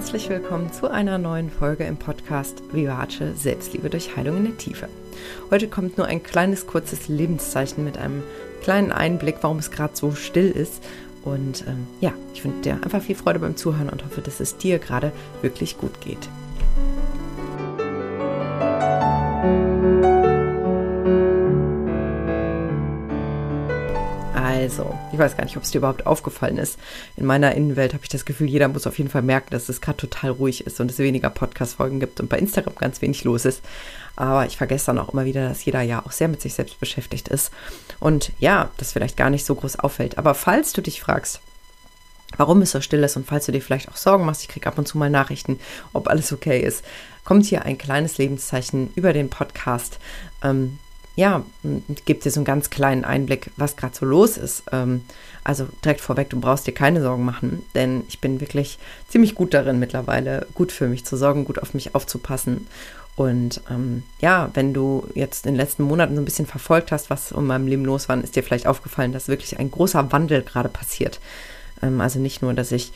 herzlich willkommen zu einer neuen Folge im Podcast Vivace Selbstliebe durch Heilung in der Tiefe. Heute kommt nur ein kleines, kurzes Lebenszeichen mit einem kleinen Einblick, warum es gerade so still ist. Und ähm, ja, ich wünsche dir einfach viel Freude beim Zuhören und hoffe, dass es dir gerade wirklich gut geht. Also, ich weiß gar nicht, ob es dir überhaupt aufgefallen ist. In meiner Innenwelt habe ich das Gefühl, jeder muss auf jeden Fall merken, dass es gerade total ruhig ist und es weniger Podcast-Folgen gibt und bei Instagram ganz wenig los ist. Aber ich vergesse dann auch immer wieder, dass jeder ja auch sehr mit sich selbst beschäftigt ist. Und ja, das vielleicht gar nicht so groß auffällt. Aber falls du dich fragst, warum es so still ist und falls du dir vielleicht auch Sorgen machst, ich kriege ab und zu mal Nachrichten, ob alles okay ist, kommt hier ein kleines Lebenszeichen über den Podcast. Ähm, ja, gibt dir so einen ganz kleinen Einblick, was gerade so los ist. Ähm, also direkt vorweg, du brauchst dir keine Sorgen machen, denn ich bin wirklich ziemlich gut darin mittlerweile, gut für mich zu sorgen, gut auf mich aufzupassen. Und ähm, ja, wenn du jetzt in den letzten Monaten so ein bisschen verfolgt hast, was in meinem Leben los war, ist dir vielleicht aufgefallen, dass wirklich ein großer Wandel gerade passiert. Ähm, also nicht nur, dass ich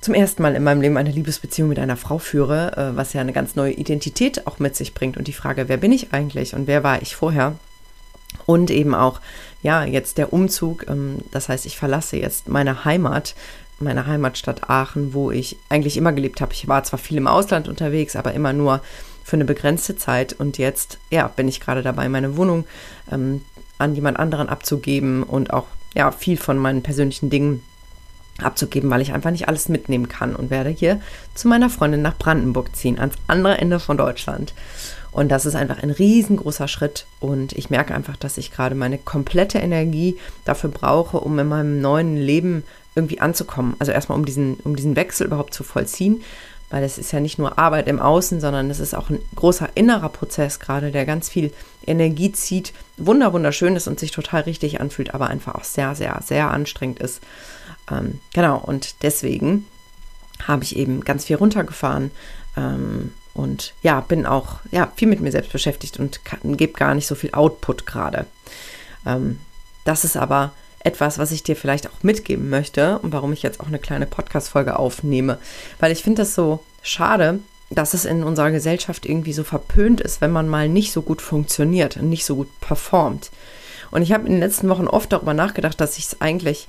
zum ersten Mal in meinem Leben eine Liebesbeziehung mit einer Frau führe, äh, was ja eine ganz neue Identität auch mit sich bringt und die Frage, wer bin ich eigentlich und wer war ich vorher? Und eben auch, ja, jetzt der Umzug, ähm, das heißt, ich verlasse jetzt meine Heimat, meine Heimatstadt Aachen, wo ich eigentlich immer gelebt habe. Ich war zwar viel im Ausland unterwegs, aber immer nur für eine begrenzte Zeit und jetzt, ja, bin ich gerade dabei, meine Wohnung ähm, an jemand anderen abzugeben und auch, ja, viel von meinen persönlichen Dingen abzugeben, weil ich einfach nicht alles mitnehmen kann und werde hier zu meiner Freundin nach Brandenburg ziehen, ans andere Ende von Deutschland. Und das ist einfach ein riesengroßer Schritt und ich merke einfach, dass ich gerade meine komplette Energie dafür brauche, um in meinem neuen Leben irgendwie anzukommen. Also erstmal, um diesen, um diesen Wechsel überhaupt zu vollziehen, weil es ist ja nicht nur Arbeit im Außen, sondern es ist auch ein großer innerer Prozess gerade, der ganz viel Energie zieht, wunder wunderschön ist und sich total richtig anfühlt, aber einfach auch sehr, sehr, sehr anstrengend ist. Ähm, genau, und deswegen habe ich eben ganz viel runtergefahren ähm, und ja, bin auch ja, viel mit mir selbst beschäftigt und gebe gar nicht so viel Output gerade. Ähm, das ist aber etwas, was ich dir vielleicht auch mitgeben möchte und warum ich jetzt auch eine kleine Podcast-Folge aufnehme, weil ich finde das so schade, dass es in unserer Gesellschaft irgendwie so verpönt ist, wenn man mal nicht so gut funktioniert und nicht so gut performt. Und ich habe in den letzten Wochen oft darüber nachgedacht, dass ich es eigentlich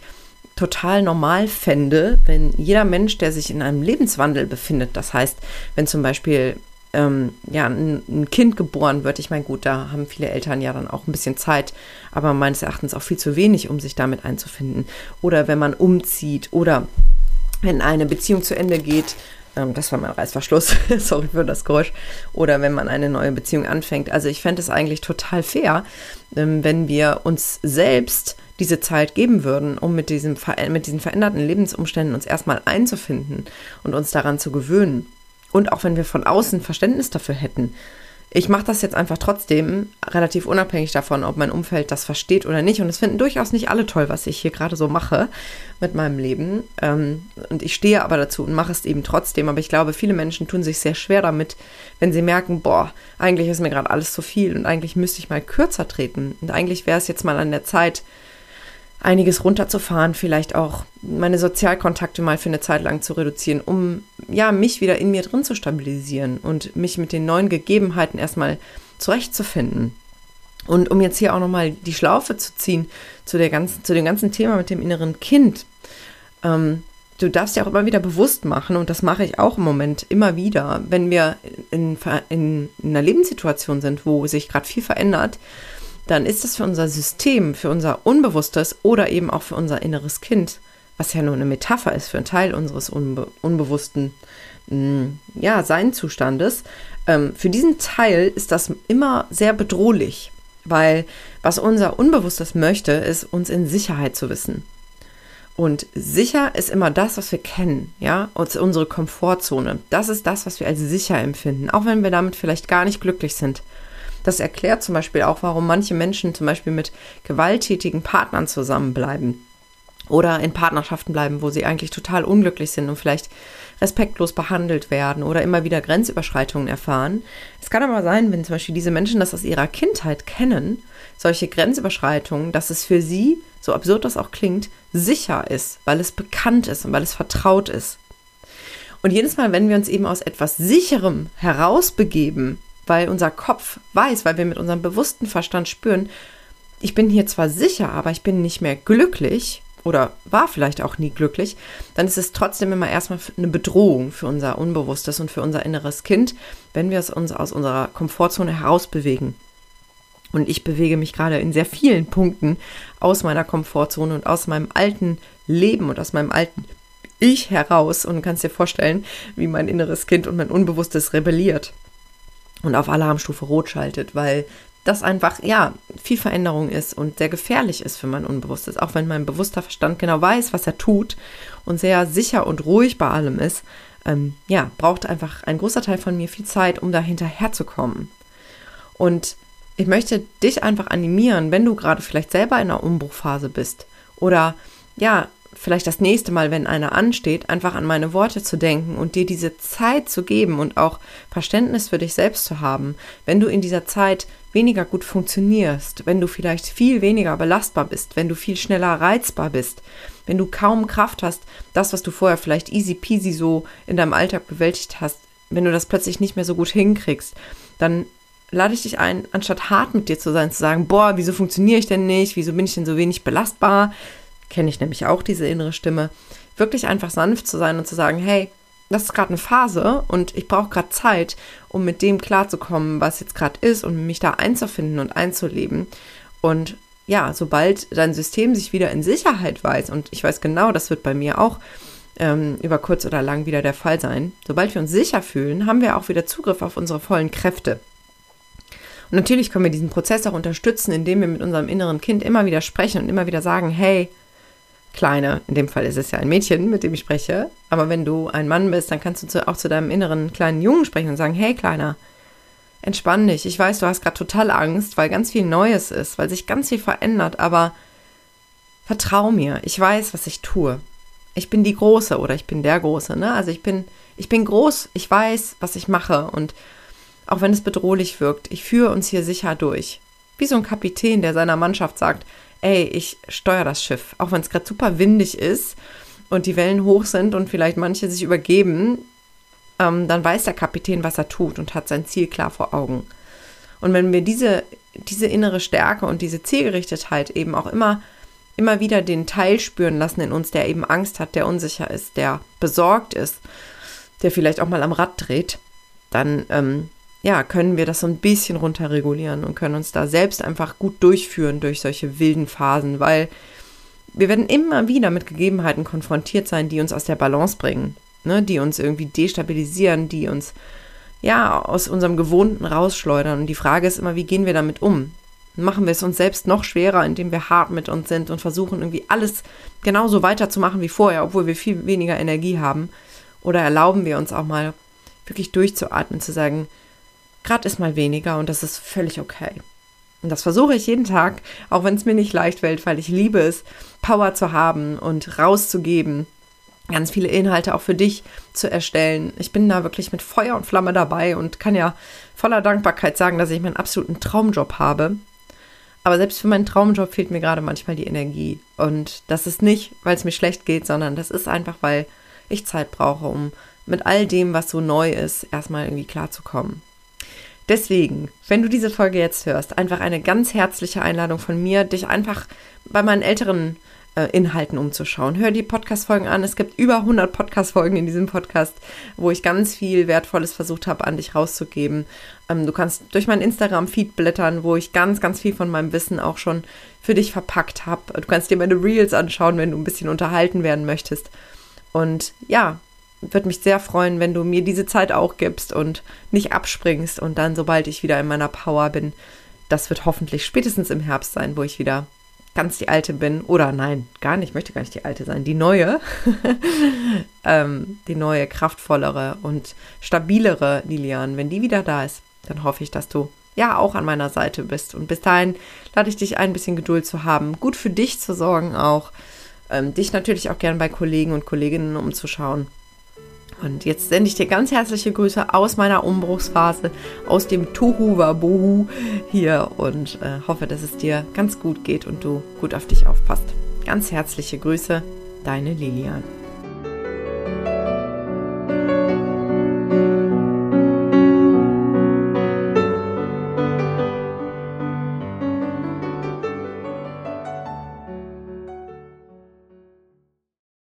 total normal fände, wenn jeder Mensch, der sich in einem Lebenswandel befindet, das heißt, wenn zum Beispiel ähm, ja, ein, ein, Kind geboren wird, ich meine, gut, da haben viele Eltern ja dann auch ein bisschen Zeit, aber meines Erachtens auch viel zu wenig, um sich damit einzufinden. Oder wenn man umzieht oder wenn eine Beziehung zu Ende geht, ähm, das war mein Reißverschluss, sorry für das Geräusch, oder wenn man eine neue Beziehung anfängt. Also ich fände es eigentlich total fair, ähm, wenn wir uns selbst diese Zeit geben würden, um mit, diesem, mit diesen veränderten Lebensumständen uns erstmal einzufinden und uns daran zu gewöhnen. Und auch wenn wir von außen Verständnis dafür hätten. Ich mache das jetzt einfach trotzdem, relativ unabhängig davon, ob mein Umfeld das versteht oder nicht. Und es finden durchaus nicht alle toll, was ich hier gerade so mache mit meinem Leben. Ähm, und ich stehe aber dazu und mache es eben trotzdem. Aber ich glaube, viele Menschen tun sich sehr schwer damit, wenn sie merken, boah, eigentlich ist mir gerade alles zu viel und eigentlich müsste ich mal kürzer treten. Und eigentlich wäre es jetzt mal an der Zeit, einiges runterzufahren, vielleicht auch meine Sozialkontakte mal für eine Zeit lang zu reduzieren, um ja mich wieder in mir drin zu stabilisieren und mich mit den neuen Gegebenheiten erstmal zurechtzufinden. Und um jetzt hier auch nochmal die Schlaufe zu ziehen zu, der ganzen, zu dem ganzen Thema mit dem inneren Kind. Ähm, du darfst ja auch immer wieder bewusst machen, und das mache ich auch im Moment immer wieder, wenn wir in, in, in einer Lebenssituation sind, wo sich gerade viel verändert, dann ist es für unser System, für unser Unbewusstes oder eben auch für unser inneres Kind, was ja nur eine Metapher ist für einen Teil unseres unbe unbewussten mm, ja, Seinzustandes, ähm, für diesen Teil ist das immer sehr bedrohlich, weil was unser Unbewusstes möchte, ist uns in Sicherheit zu wissen. Und sicher ist immer das, was wir kennen, ja, unsere Komfortzone. Das ist das, was wir als sicher empfinden, auch wenn wir damit vielleicht gar nicht glücklich sind. Das erklärt zum Beispiel auch, warum manche Menschen zum Beispiel mit gewalttätigen Partnern zusammenbleiben oder in Partnerschaften bleiben, wo sie eigentlich total unglücklich sind und vielleicht respektlos behandelt werden oder immer wieder Grenzüberschreitungen erfahren. Es kann aber sein, wenn zum Beispiel diese Menschen das aus ihrer Kindheit kennen, solche Grenzüberschreitungen, dass es für sie, so absurd das auch klingt, sicher ist, weil es bekannt ist und weil es vertraut ist. Und jedes Mal, wenn wir uns eben aus etwas Sicherem herausbegeben, weil unser Kopf weiß, weil wir mit unserem bewussten Verstand spüren, ich bin hier zwar sicher, aber ich bin nicht mehr glücklich oder war vielleicht auch nie glücklich, dann ist es trotzdem immer erstmal eine Bedrohung für unser Unbewusstes und für unser inneres Kind, wenn wir es uns aus unserer Komfortzone herausbewegen. Und ich bewege mich gerade in sehr vielen Punkten aus meiner Komfortzone und aus meinem alten Leben und aus meinem alten Ich heraus und kannst dir vorstellen, wie mein inneres Kind und mein Unbewusstes rebelliert und auf Alarmstufe Rot schaltet, weil das einfach, ja, viel Veränderung ist und sehr gefährlich ist für mein Unbewusstes. Auch wenn mein bewusster Verstand genau weiß, was er tut und sehr sicher und ruhig bei allem ist, ähm, ja, braucht einfach ein großer Teil von mir viel Zeit, um da hinterherzukommen. Und ich möchte dich einfach animieren, wenn du gerade vielleicht selber in einer Umbruchphase bist oder ja, vielleicht das nächste Mal, wenn einer ansteht, einfach an meine Worte zu denken und dir diese Zeit zu geben und auch Verständnis für dich selbst zu haben, wenn du in dieser Zeit weniger gut funktionierst, wenn du vielleicht viel weniger belastbar bist, wenn du viel schneller reizbar bist, wenn du kaum Kraft hast, das, was du vorher vielleicht easy peasy so in deinem Alltag bewältigt hast, wenn du das plötzlich nicht mehr so gut hinkriegst, dann lade ich dich ein, anstatt hart mit dir zu sein, zu sagen, boah, wieso funktioniere ich denn nicht, wieso bin ich denn so wenig belastbar, kenne ich nämlich auch diese innere Stimme, wirklich einfach sanft zu sein und zu sagen, hey, das ist gerade eine Phase und ich brauche gerade Zeit, um mit dem klarzukommen, was jetzt gerade ist und mich da einzufinden und einzuleben. Und ja, sobald dein System sich wieder in Sicherheit weiß, und ich weiß genau, das wird bei mir auch ähm, über kurz oder lang wieder der Fall sein, sobald wir uns sicher fühlen, haben wir auch wieder Zugriff auf unsere vollen Kräfte. Und natürlich können wir diesen Prozess auch unterstützen, indem wir mit unserem inneren Kind immer wieder sprechen und immer wieder sagen, hey, Kleine, in dem Fall ist es ja ein Mädchen, mit dem ich spreche, aber wenn du ein Mann bist, dann kannst du zu, auch zu deinem inneren kleinen Jungen sprechen und sagen, hey Kleiner, entspann dich. Ich weiß, du hast gerade total Angst, weil ganz viel Neues ist, weil sich ganz viel verändert, aber vertrau mir. Ich weiß, was ich tue. Ich bin die Große oder ich bin der Große, ne? Also ich bin, ich bin groß, ich weiß, was ich mache und auch wenn es bedrohlich wirkt, ich führe uns hier sicher durch. Wie so ein Kapitän, der seiner Mannschaft sagt, ey, ich steuere das Schiff, auch wenn es gerade super windig ist und die Wellen hoch sind und vielleicht manche sich übergeben, ähm, dann weiß der Kapitän, was er tut und hat sein Ziel klar vor Augen. Und wenn wir diese, diese innere Stärke und diese Zielgerichtetheit eben auch immer, immer wieder den Teil spüren lassen in uns, der eben Angst hat, der unsicher ist, der besorgt ist, der vielleicht auch mal am Rad dreht, dann ähm, ja, können wir das so ein bisschen runterregulieren und können uns da selbst einfach gut durchführen durch solche wilden Phasen, weil wir werden immer wieder mit Gegebenheiten konfrontiert sein, die uns aus der Balance bringen, ne, die uns irgendwie destabilisieren, die uns ja aus unserem Gewohnten rausschleudern. Und die Frage ist immer, wie gehen wir damit um? Machen wir es uns selbst noch schwerer, indem wir hart mit uns sind und versuchen irgendwie alles genauso weiterzumachen wie vorher, obwohl wir viel weniger Energie haben? Oder erlauben wir uns auch mal wirklich durchzuatmen, zu sagen, Gerade ist mal weniger und das ist völlig okay. Und das versuche ich jeden Tag, auch wenn es mir nicht leicht fällt, weil ich liebe es, Power zu haben und rauszugeben, ganz viele Inhalte auch für dich zu erstellen. Ich bin da wirklich mit Feuer und Flamme dabei und kann ja voller Dankbarkeit sagen, dass ich meinen absoluten Traumjob habe. Aber selbst für meinen Traumjob fehlt mir gerade manchmal die Energie. Und das ist nicht, weil es mir schlecht geht, sondern das ist einfach, weil ich Zeit brauche, um mit all dem, was so neu ist, erstmal irgendwie klarzukommen. Deswegen, wenn du diese Folge jetzt hörst, einfach eine ganz herzliche Einladung von mir, dich einfach bei meinen älteren äh, Inhalten umzuschauen. Hör die Podcast-Folgen an. Es gibt über 100 Podcast-Folgen in diesem Podcast, wo ich ganz viel Wertvolles versucht habe, an dich rauszugeben. Ähm, du kannst durch mein Instagram-Feed blättern, wo ich ganz, ganz viel von meinem Wissen auch schon für dich verpackt habe. Du kannst dir meine Reels anschauen, wenn du ein bisschen unterhalten werden möchtest. Und ja, würde mich sehr freuen, wenn du mir diese Zeit auch gibst und nicht abspringst und dann, sobald ich wieder in meiner Power bin, das wird hoffentlich spätestens im Herbst sein, wo ich wieder ganz die alte bin. Oder nein, gar nicht, ich möchte gar nicht die alte sein, die neue. ähm, die neue, kraftvollere und stabilere Lilian. Wenn die wieder da ist, dann hoffe ich, dass du ja auch an meiner Seite bist. Und bis dahin lade ich dich ein, bisschen Geduld zu haben, gut für dich zu sorgen auch. Ähm, dich natürlich auch gern bei Kollegen und Kolleginnen umzuschauen und jetzt sende ich dir ganz herzliche Grüße aus meiner Umbruchsphase, aus dem Tohu Wabohu hier und äh, hoffe, dass es dir ganz gut geht und du gut auf dich aufpasst. Ganz herzliche Grüße, deine Lilian.